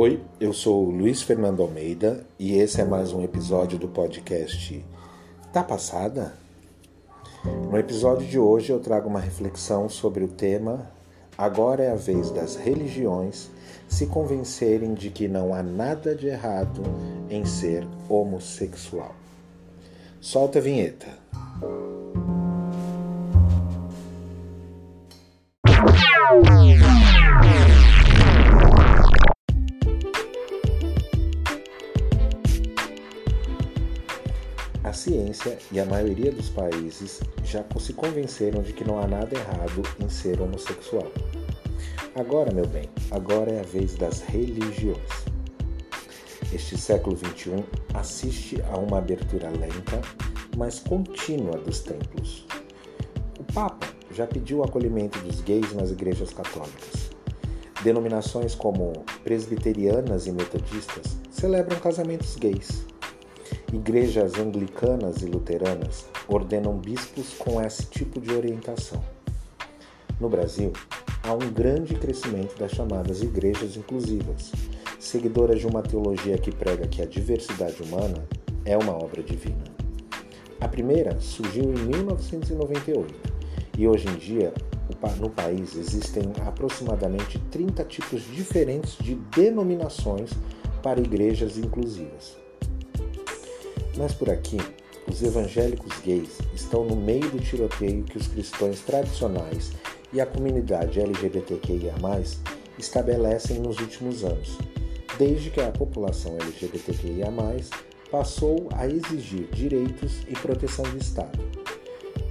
Oi, eu sou Luiz Fernando Almeida e esse é mais um episódio do podcast Tá Passada? No episódio de hoje eu trago uma reflexão sobre o tema Agora é a vez das religiões se convencerem de que não há nada de errado em ser homossexual. Solta a vinheta. A e a maioria dos países já se convenceram de que não há nada errado em ser homossexual. Agora, meu bem, agora é a vez das religiões. Este século XXI assiste a uma abertura lenta, mas contínua dos templos. O Papa já pediu o acolhimento dos gays nas igrejas católicas. Denominações como presbiterianas e metodistas celebram casamentos gays. Igrejas anglicanas e luteranas ordenam bispos com esse tipo de orientação. No Brasil, há um grande crescimento das chamadas igrejas inclusivas, seguidoras de uma teologia que prega que a diversidade humana é uma obra divina. A primeira surgiu em 1998 e hoje em dia no país existem aproximadamente 30 tipos diferentes de denominações para igrejas inclusivas. Mas por aqui, os evangélicos gays estão no meio do tiroteio que os cristãos tradicionais e a comunidade LGBTQIA, estabelecem nos últimos anos, desde que a população LGBTQIA passou a exigir direitos e proteção do Estado.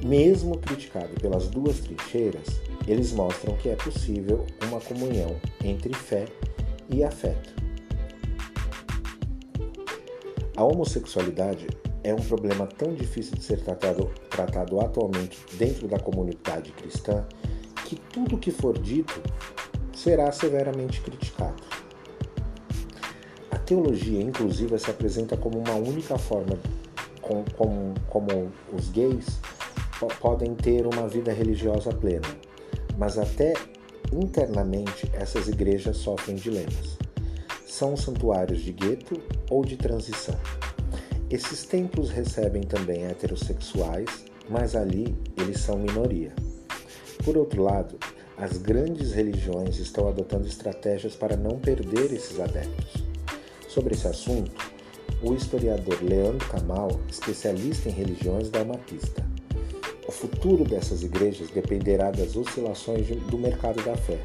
Mesmo criticado pelas duas trincheiras, eles mostram que é possível uma comunhão entre fé e afeto. A homossexualidade é um problema tão difícil de ser tratado, tratado atualmente dentro da comunidade cristã que tudo que for dito será severamente criticado. A teologia inclusiva se apresenta como uma única forma com, como os gays podem ter uma vida religiosa plena, mas até internamente essas igrejas sofrem dilemas são santuários de gueto ou de transição. Esses templos recebem também heterossexuais, mas ali eles são minoria. Por outro lado, as grandes religiões estão adotando estratégias para não perder esses adeptos. Sobre esse assunto, o historiador Leandro Camal, especialista em religiões, dá uma pista. O futuro dessas igrejas dependerá das oscilações do mercado da fé,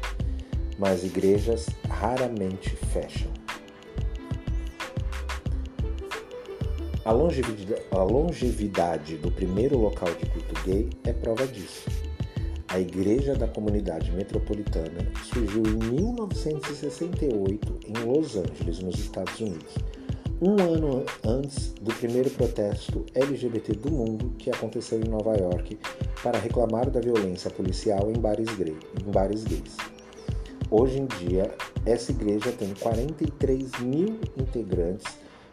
mas igrejas raramente fecham. A longevidade, a longevidade do primeiro local de culto gay é prova disso. A Igreja da Comunidade Metropolitana surgiu em 1968 em Los Angeles, nos Estados Unidos, um ano antes do primeiro protesto LGBT do mundo que aconteceu em Nova York para reclamar da violência policial em bares, em bares gays. Hoje em dia, essa igreja tem 43 mil integrantes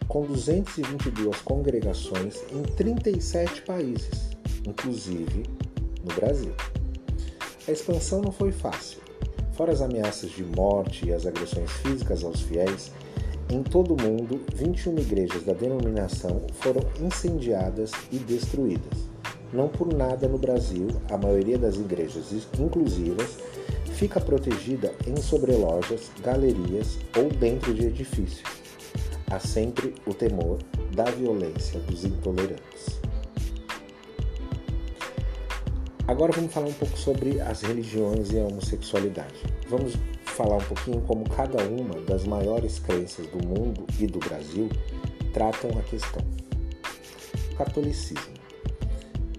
com 222 congregações em 37 países, inclusive no Brasil. A expansão não foi fácil. Fora as ameaças de morte e as agressões físicas aos fiéis, em todo o mundo, 21 igrejas da denominação foram incendiadas e destruídas. Não por nada no Brasil, a maioria das igrejas inclusivas fica protegida em sobrelojas, galerias ou dentro de edifícios há sempre o temor da violência dos intolerantes. Agora vamos falar um pouco sobre as religiões e a homossexualidade. Vamos falar um pouquinho como cada uma das maiores crenças do mundo e do Brasil tratam a questão. Catolicismo.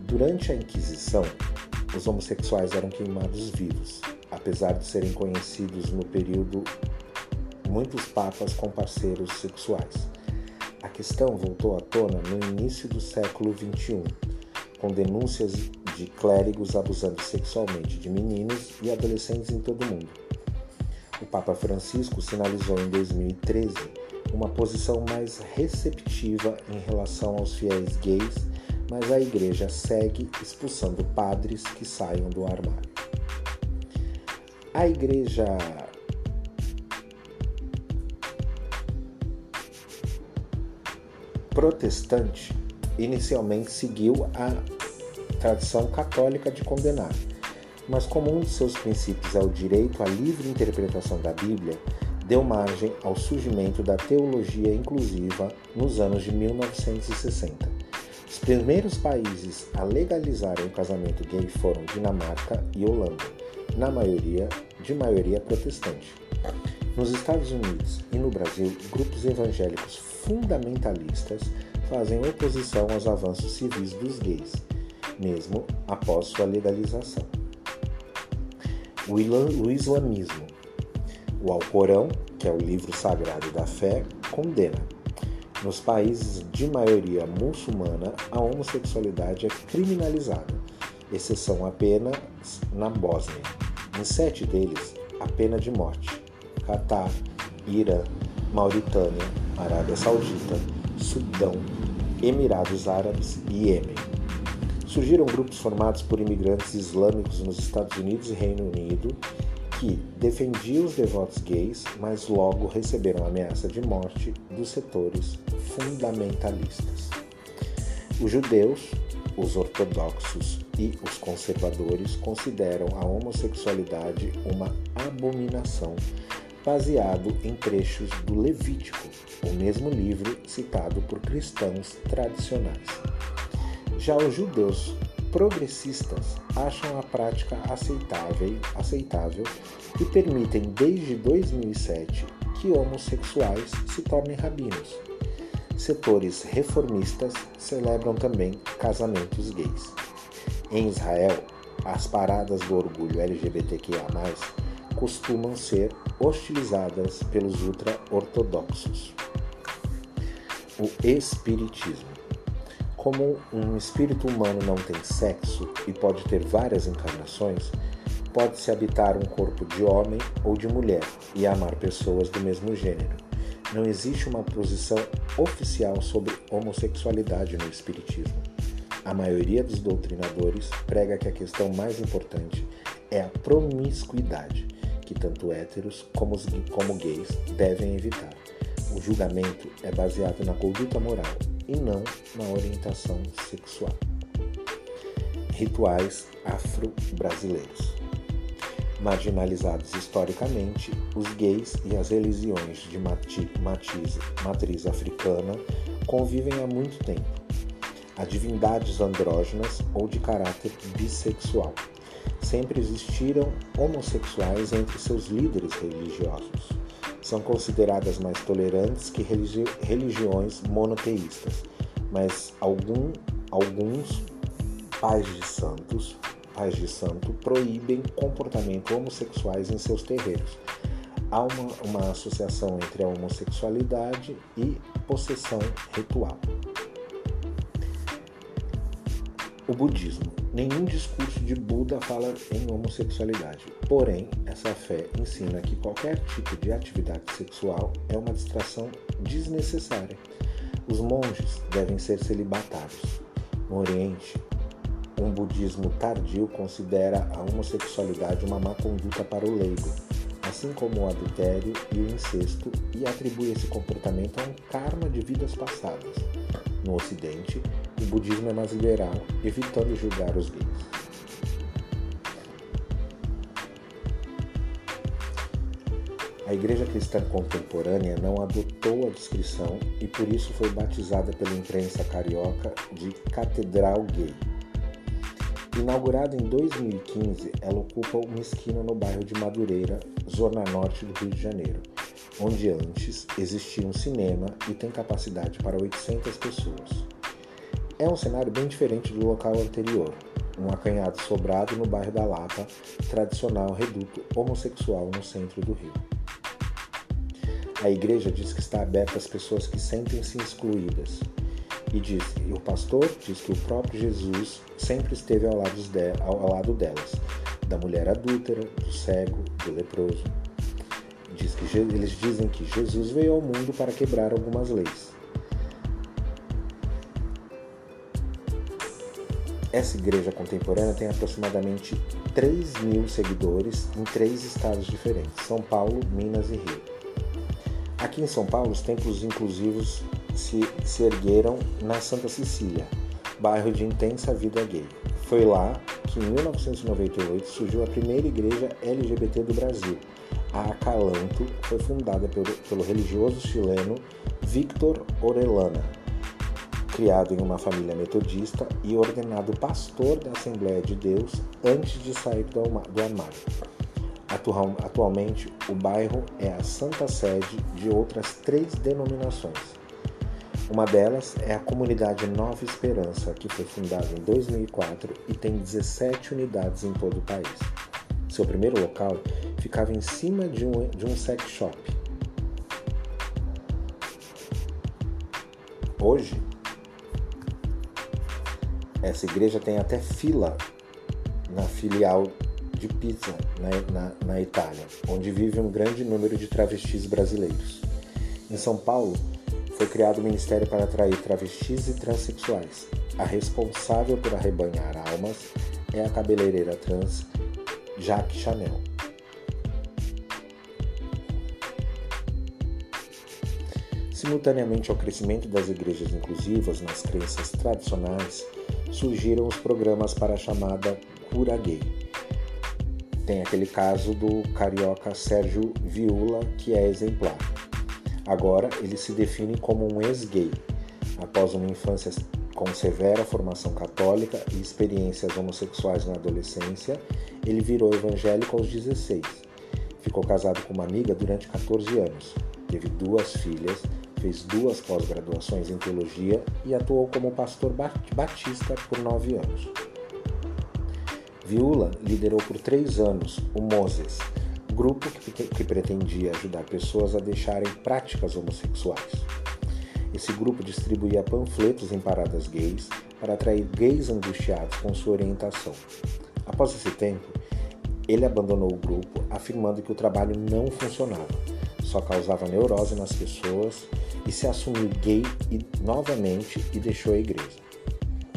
Durante a Inquisição, os homossexuais eram queimados vivos, apesar de serem conhecidos no período muitos papas com parceiros sexuais. A questão voltou à tona no início do século XXI, com denúncias de clérigos abusando sexualmente de meninos e adolescentes em todo o mundo. O Papa Francisco sinalizou em 2013 uma posição mais receptiva em relação aos fiéis gays, mas a Igreja segue expulsando padres que saiam do armário a igreja. Protestante inicialmente seguiu a tradição católica de condenar, mas como um de seus princípios é o direito à livre interpretação da Bíblia, deu margem ao surgimento da teologia inclusiva nos anos de 1960. Os primeiros países a legalizarem o casamento gay foram Dinamarca e Holanda na maioria de maioria protestante. Nos Estados Unidos e no Brasil, grupos evangélicos fundamentalistas fazem oposição aos avanços civis dos gays, mesmo após sua legalização. O islamismo o Alcorão, que é o livro sagrado da fé, condena. Nos países de maioria muçulmana, a homossexualidade é criminalizada, exceção apenas na Bósnia. Em sete deles, a pena de morte: Catar, Irã, Mauritânia, Arábia Saudita, Sudão, Emirados Árabes e Iêmen. Surgiram grupos formados por imigrantes islâmicos nos Estados Unidos e Reino Unido que defendiam os devotos gays, mas logo receberam ameaça de morte dos setores fundamentalistas. Os judeus, os ortodoxos e os conservadores consideram a homossexualidade uma abominação, baseado em trechos do Levítico, o mesmo livro citado por cristãos tradicionais. Já os judeus progressistas acham a prática aceitável, aceitável e permitem desde 2007 que homossexuais se tornem rabinos. Setores reformistas celebram também casamentos gays. Em Israel, as paradas do orgulho LGBTQIA+, costumam ser hostilizadas pelos ultra-ortodoxos. O Espiritismo como um espírito humano não tem sexo e pode ter várias encarnações, pode-se habitar um corpo de homem ou de mulher e amar pessoas do mesmo gênero. Não existe uma posição oficial sobre homossexualidade no Espiritismo. A maioria dos doutrinadores prega que a questão mais importante é a promiscuidade, que tanto héteros como, os, como gays devem evitar. O julgamento é baseado na conduta moral e não na orientação sexual. Rituais afro-brasileiros. Marginalizados historicamente, os gays e as religiões de matiz, matriz africana convivem há muito tempo. Há divindades andrógenas ou de caráter bissexual. Sempre existiram homossexuais entre seus líderes religiosos são consideradas mais tolerantes que religi religiões monoteístas, mas algum, alguns pais de santos, pais de santo, proíbem comportamento homossexuais em seus terreiros. Há uma, uma associação entre a homossexualidade e possessão ritual. O budismo. Nenhum discurso de Buda fala em homossexualidade. Porém, essa fé ensina que qualquer tipo de atividade sexual é uma distração desnecessária. Os monges devem ser celibatários. No Oriente, um budismo tardio considera a homossexualidade uma má conduta para o leigo, assim como o adultério e o incesto, e atribui esse comportamento a um karma de vidas passadas. No Ocidente, o budismo é mais liberal, evitando julgar os gays. A Igreja Cristã Contemporânea não adotou a descrição e por isso foi batizada pela imprensa carioca de Catedral Gay. Inaugurada em 2015, ela ocupa uma esquina no bairro de Madureira, zona norte do Rio de Janeiro, onde antes existia um cinema e tem capacidade para 800 pessoas. É um cenário bem diferente do local anterior, um acanhado sobrado no bairro da Lapa, tradicional reduto homossexual no centro do Rio. A igreja diz que está aberta às pessoas que sentem-se excluídas. E diz, e o pastor diz que o próprio Jesus sempre esteve ao lado, de, ao lado delas, da mulher adúltera, do cego, do leproso. Diz que eles dizem que Jesus veio ao mundo para quebrar algumas leis Essa igreja contemporânea tem aproximadamente 3 mil seguidores em três estados diferentes: São Paulo, Minas e Rio. Aqui em São Paulo, os templos inclusivos se, se ergueram na Santa Cecília, bairro de intensa vida gay. Foi lá que em 1998 surgiu a primeira igreja LGBT do Brasil. A Acalanto foi fundada pelo, pelo religioso chileno Victor Orellana, criado em uma família metodista e ordenado pastor da Assembleia de Deus antes de sair do armário. Atualmente, o bairro é a santa sede de outras três denominações. Uma delas é a comunidade Nova Esperança, que foi fundada em 2004 e tem 17 unidades em todo o país. Seu primeiro local ficava em cima de um, de um sex shop. Hoje, essa igreja tem até fila na filial de Pisa, na, na, na Itália, onde vive um grande número de travestis brasileiros. Em São Paulo, foi criado o Ministério para atrair travestis e transexuais. A responsável por arrebanhar almas é a cabeleireira trans Jacques Chanel. Simultaneamente ao crescimento das igrejas inclusivas nas crenças tradicionais, surgiram os programas para a chamada cura gay. Tem aquele caso do carioca Sérgio Viula, que é exemplar. Agora ele se define como um ex-gay, após uma infância com severa formação católica e experiências homossexuais na adolescência, ele virou evangélico aos 16. Ficou casado com uma amiga durante 14 anos. Teve duas filhas fez duas pós-graduações em teologia e atuou como pastor batista por nove anos. Viúla liderou por três anos o Moses, grupo que, que pretendia ajudar pessoas a deixarem práticas homossexuais. Esse grupo distribuía panfletos em paradas gays para atrair gays angustiados com sua orientação. Após esse tempo, ele abandonou o grupo, afirmando que o trabalho não funcionava, só causava neurose nas pessoas e se assumiu gay e, novamente e deixou a igreja.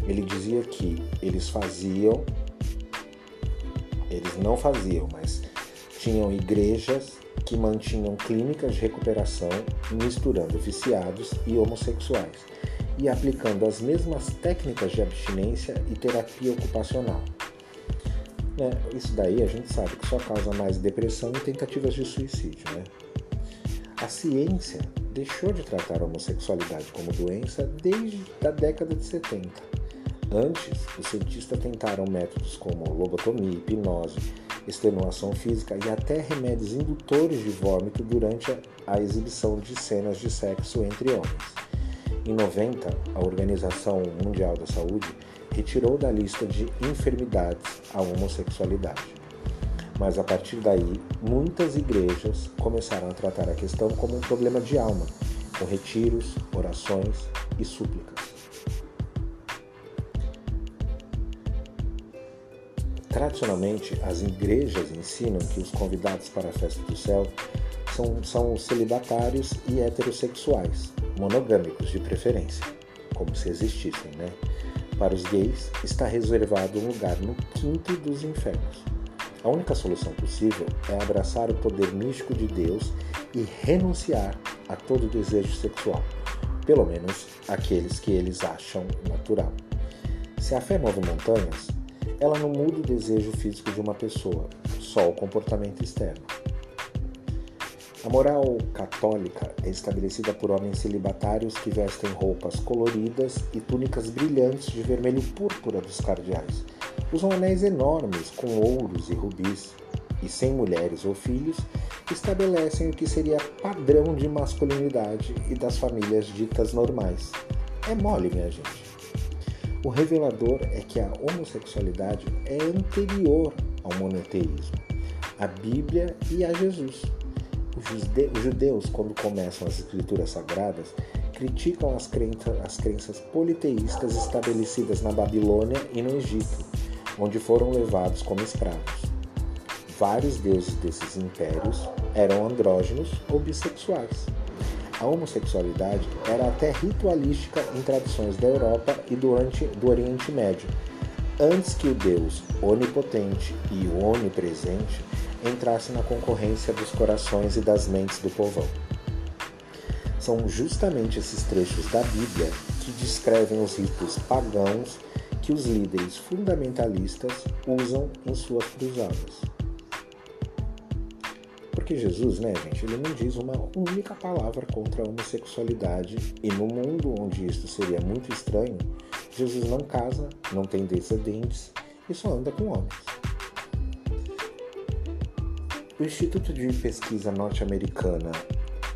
Ele dizia que eles faziam, eles não faziam, mas tinham igrejas que mantinham clínicas de recuperação misturando viciados e homossexuais e aplicando as mesmas técnicas de abstinência e terapia ocupacional. Né? Isso daí a gente sabe que só causa mais depressão e tentativas de suicídio. Né? A ciência deixou de tratar a homossexualidade como doença desde a década de 70. Antes, os cientistas tentaram métodos como lobotomia, hipnose, extenuação física e até remédios indutores de vômito durante a exibição de cenas de sexo entre homens. Em 90, a Organização Mundial da Saúde retirou da lista de enfermidades a homossexualidade. Mas a partir daí, muitas igrejas começaram a tratar a questão como um problema de alma, com retiros, orações e súplicas. Tradicionalmente, as igrejas ensinam que os convidados para a festa do céu são, são celibatários e heterossexuais, monogâmicos de preferência, como se existissem, né? Para os gays, está reservado um lugar no quinto dos infernos. A única solução possível é abraçar o poder místico de Deus e renunciar a todo desejo sexual, pelo menos aqueles que eles acham natural. Se a fé move montanhas, ela não muda o desejo físico de uma pessoa, só o comportamento externo. A moral católica é estabelecida por homens celibatários que vestem roupas coloridas e túnicas brilhantes de vermelho púrpura dos cardeais, Usam anéis enormes com ouros e rubis, e sem mulheres ou filhos, estabelecem o que seria padrão de masculinidade e das famílias ditas normais. É mole, minha gente. O revelador é que a homossexualidade é anterior ao monoteísmo, à Bíblia e a Jesus. Os judeus, quando começam as escrituras sagradas, criticam as, crenças, as crenças politeístas estabelecidas na Babilônia e no Egito onde foram levados como escravos. Vários deuses desses impérios eram andrógenos ou bissexuais. A homossexualidade era até ritualística em tradições da Europa e do, do Oriente Médio, antes que o Deus onipotente e onipresente entrasse na concorrência dos corações e das mentes do povão. São justamente esses trechos da Bíblia que descrevem os ritos pagãos que os líderes fundamentalistas usam em suas cruzadas. Porque Jesus, né, gente, ele não diz uma única palavra contra a homossexualidade e no mundo onde isso seria muito estranho, Jesus não casa, não tem descendentes e só anda com homens. O Instituto de Pesquisa Norte-Americana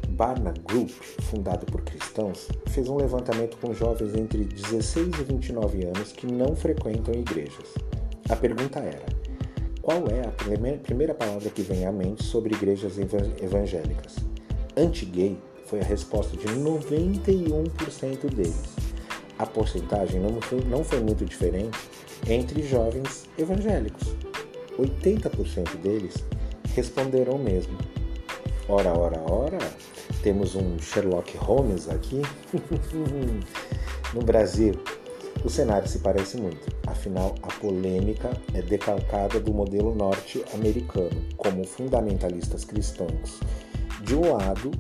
Barna Group, fundado por cristãos, fez um levantamento com jovens entre 16 e 29 anos que não frequentam igrejas. A pergunta era: qual é a primeira palavra que vem à mente sobre igrejas evangélicas? Anti-gay foi a resposta de 91% deles. A porcentagem não foi, não foi muito diferente entre jovens evangélicos. 80% deles responderam mesmo. Ora, ora, ora, temos um Sherlock Holmes aqui. no Brasil, o cenário se parece muito, afinal, a polêmica é decalcada do modelo norte-americano, como fundamentalistas cristãos de um lado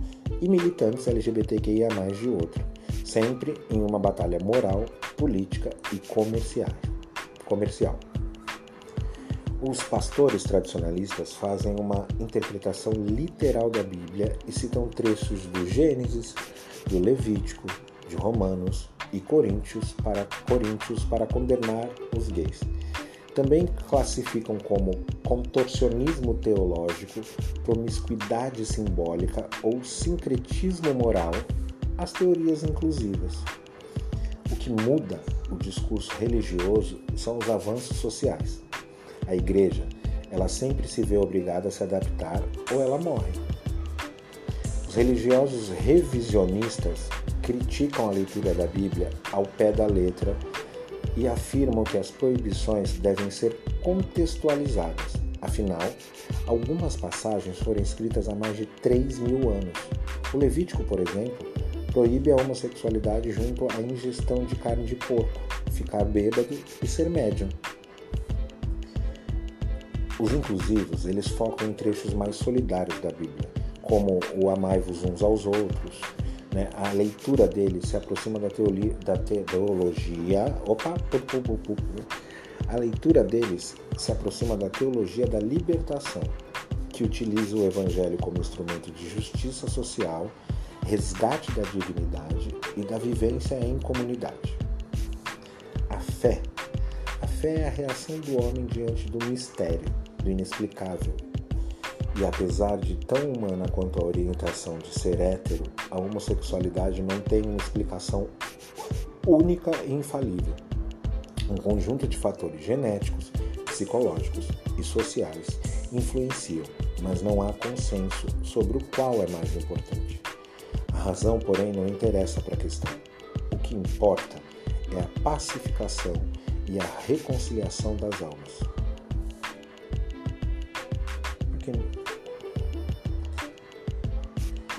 e militantes LGBTQIA de outro, sempre em uma batalha moral, política e comercial. comercial. Os pastores tradicionalistas fazem uma interpretação literal da Bíblia e citam trechos do Gênesis, do Levítico, de Romanos e Coríntios para, Coríntios para condenar os gays. Também classificam como contorcionismo teológico, promiscuidade simbólica ou sincretismo moral as teorias inclusivas. O que muda o discurso religioso são os avanços sociais. A igreja, ela sempre se vê obrigada a se adaptar ou ela morre. Os religiosos revisionistas criticam a leitura da Bíblia ao pé da letra e afirmam que as proibições devem ser contextualizadas. Afinal, algumas passagens foram escritas há mais de 3 mil anos. O Levítico, por exemplo, proíbe a homossexualidade junto à ingestão de carne de porco, ficar bêbado e ser médium. Os inclusivos, eles focam em trechos mais solidários da Bíblia, como o amai-vos uns aos outros, né? A leitura dele se aproxima da, teoria, da teologia. Opa, pu, pu, pu, a leitura deles se aproxima da teologia da libertação, que utiliza o evangelho como instrumento de justiça social, resgate da dignidade e da vivência em comunidade. A fé. A fé é a reação do homem diante do mistério, do inexplicável, e apesar de tão humana quanto a orientação de ser hétero, a homossexualidade não tem uma explicação única e infalível. Um conjunto de fatores genéticos, psicológicos e sociais influenciam, mas não há consenso sobre o qual é mais importante. A razão, porém, não interessa para a questão. O que importa é a pacificação e a reconciliação das almas.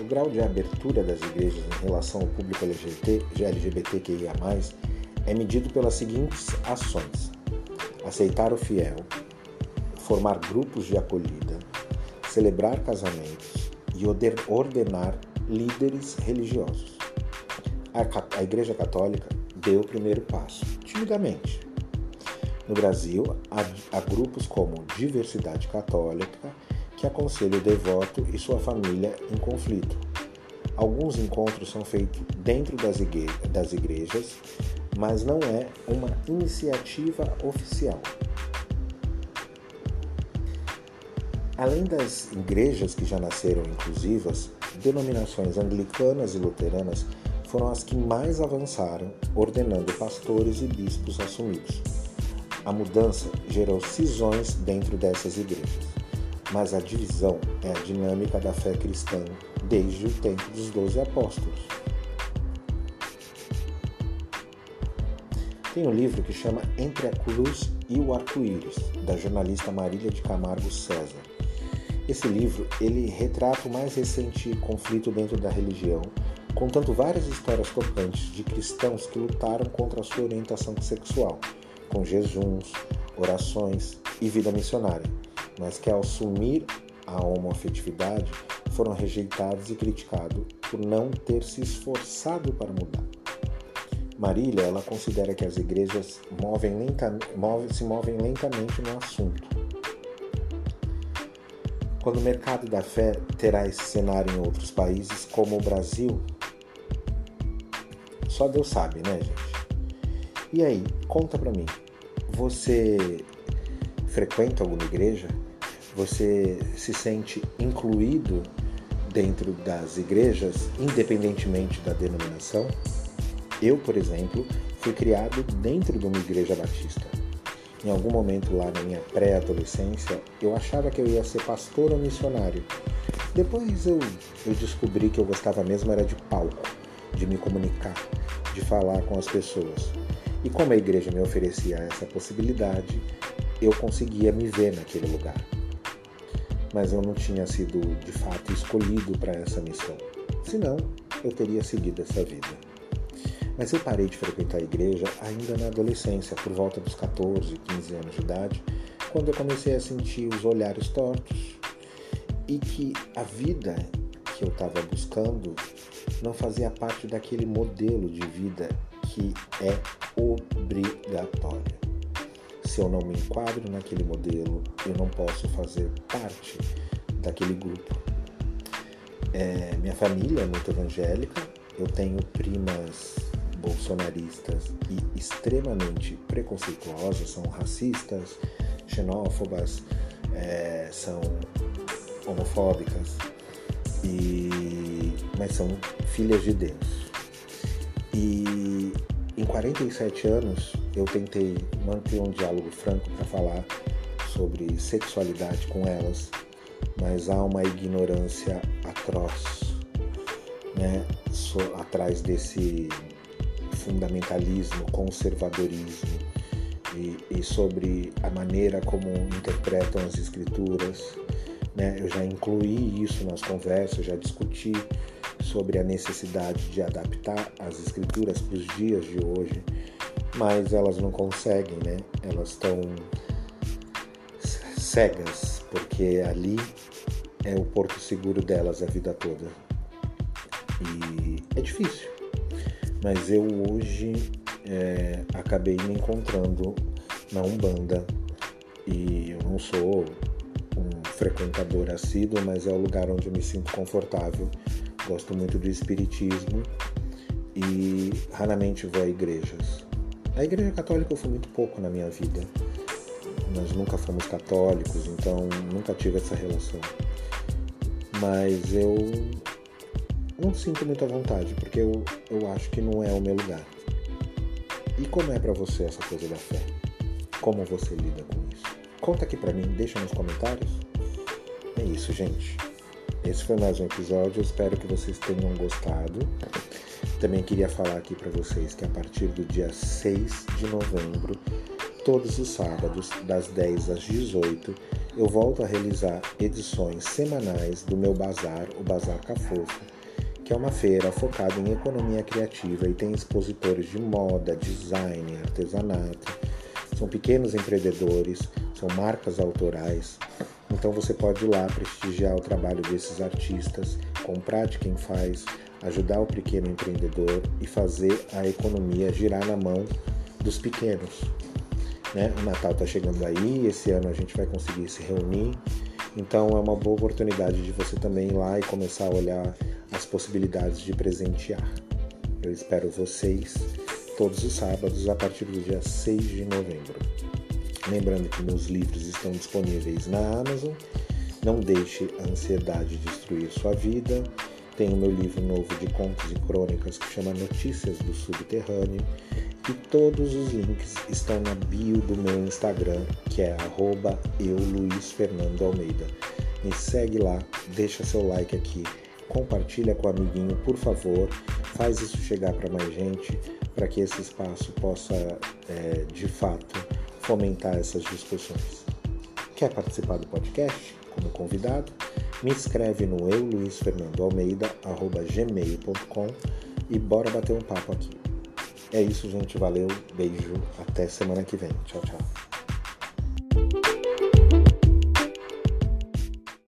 Grau de abertura das igrejas em relação ao público LGBT, LGBTQIA, é medido pelas seguintes ações: aceitar o fiel, formar grupos de acolhida, celebrar casamentos e ordenar líderes religiosos. A Igreja Católica deu o primeiro passo, timidamente. No Brasil, há, grupos como Diversidade Católica que aconselha o devoto e sua família em conflito. Alguns encontros são feitos dentro das, igre das igrejas, mas não é uma iniciativa oficial. Além das igrejas que já nasceram inclusivas, denominações anglicanas e luteranas foram as que mais avançaram, ordenando pastores e bispos assumidos. A mudança gerou cisões dentro dessas igrejas mas a divisão é a dinâmica da fé cristã desde o tempo dos doze apóstolos. Tem um livro que chama Entre a Cruz e o Arco-Íris, da jornalista Marília de Camargo César. Esse livro ele retrata o mais recente conflito dentro da religião, contando várias histórias tocantes de cristãos que lutaram contra a sua orientação sexual, com jejuns, orações e vida missionária mas que ao assumir a homoafetividade foram rejeitados e criticados por não ter se esforçado para mudar. Marília ela considera que as igrejas movem lenta, move, se movem lentamente no assunto. Quando o mercado da fé terá esse cenário em outros países, como o Brasil, só Deus sabe, né, gente? E aí, conta pra mim, você frequenta alguma igreja? Você se sente incluído dentro das igrejas, independentemente da denominação? Eu, por exemplo, fui criado dentro de uma igreja batista. Em algum momento lá na minha pré-adolescência, eu achava que eu ia ser pastor ou missionário. Depois eu, eu descobri que eu gostava mesmo era de palco, de me comunicar, de falar com as pessoas. E como a igreja me oferecia essa possibilidade, eu conseguia me ver naquele lugar. Mas eu não tinha sido de fato escolhido para essa missão. Senão, eu teria seguido essa vida. Mas eu parei de frequentar a igreja ainda na adolescência, por volta dos 14, 15 anos de idade, quando eu comecei a sentir os olhares tortos e que a vida que eu estava buscando não fazia parte daquele modelo de vida que é obrigatório. Se eu não me enquadro naquele modelo, eu não posso fazer parte daquele grupo. É, minha família é muito evangélica, eu tenho primas bolsonaristas e extremamente preconceituosas, são racistas, xenófobas, é, são homofóbicas, e, mas são filhas de Deus. E 47 anos eu tentei manter um diálogo franco para falar sobre sexualidade com elas, mas há uma ignorância atroz né, so, atrás desse fundamentalismo, conservadorismo e, e, sobre a maneira como interpretam as escrituras. Né? Eu já incluí isso nas conversas, já discuti sobre a necessidade de adaptar as escrituras para os dias de hoje, mas elas não conseguem, né? Elas estão cegas, porque ali é o porto seguro delas a vida toda. E é difícil. Mas eu hoje é, acabei me encontrando na Umbanda e eu não sou um frequentador assíduo, mas é o lugar onde eu me sinto confortável gosto muito do espiritismo e raramente vou a igrejas. A igreja católica eu fui muito pouco na minha vida. Nós nunca fomos católicos, então nunca tive essa relação. Mas eu não sinto muita vontade, porque eu, eu acho que não é o meu lugar. E como é para você essa coisa da fé? Como você lida com isso? Conta aqui para mim, deixa nos comentários. É isso, gente. Esse foi mais um episódio, espero que vocês tenham gostado. Também queria falar aqui para vocês que a partir do dia 6 de novembro, todos os sábados, das 10 às 18, eu volto a realizar edições semanais do meu bazar, o Bazar Cafofo, que é uma feira focada em economia criativa e tem expositores de moda, design, artesanato. São pequenos empreendedores, são marcas autorais então você pode ir lá prestigiar o trabalho desses artistas, comprar de quem faz, ajudar o pequeno empreendedor e fazer a economia girar na mão dos pequenos. Né? O Natal está chegando aí, esse ano a gente vai conseguir se reunir, então é uma boa oportunidade de você também ir lá e começar a olhar as possibilidades de presentear. Eu espero vocês todos os sábados a partir do dia 6 de novembro. Lembrando que meus livros estão disponíveis na Amazon. Não deixe a ansiedade destruir sua vida. Tem o meu livro novo de contos e crônicas que chama Notícias do Subterrâneo. E todos os links estão na bio do meu Instagram, que é @eu_luiz_fernando_almeida. Me segue lá, deixa seu like aqui, compartilha com o amiguinho, por favor. Faz isso chegar para mais gente, para que esse espaço possa, é, de fato, fomentar essas discussões. Quer participar do podcast como convidado? Me escreve no euluizfernandoalmeida.gmail.com e bora bater um papo aqui. É isso, gente. Valeu, beijo, até semana que vem. Tchau, tchau.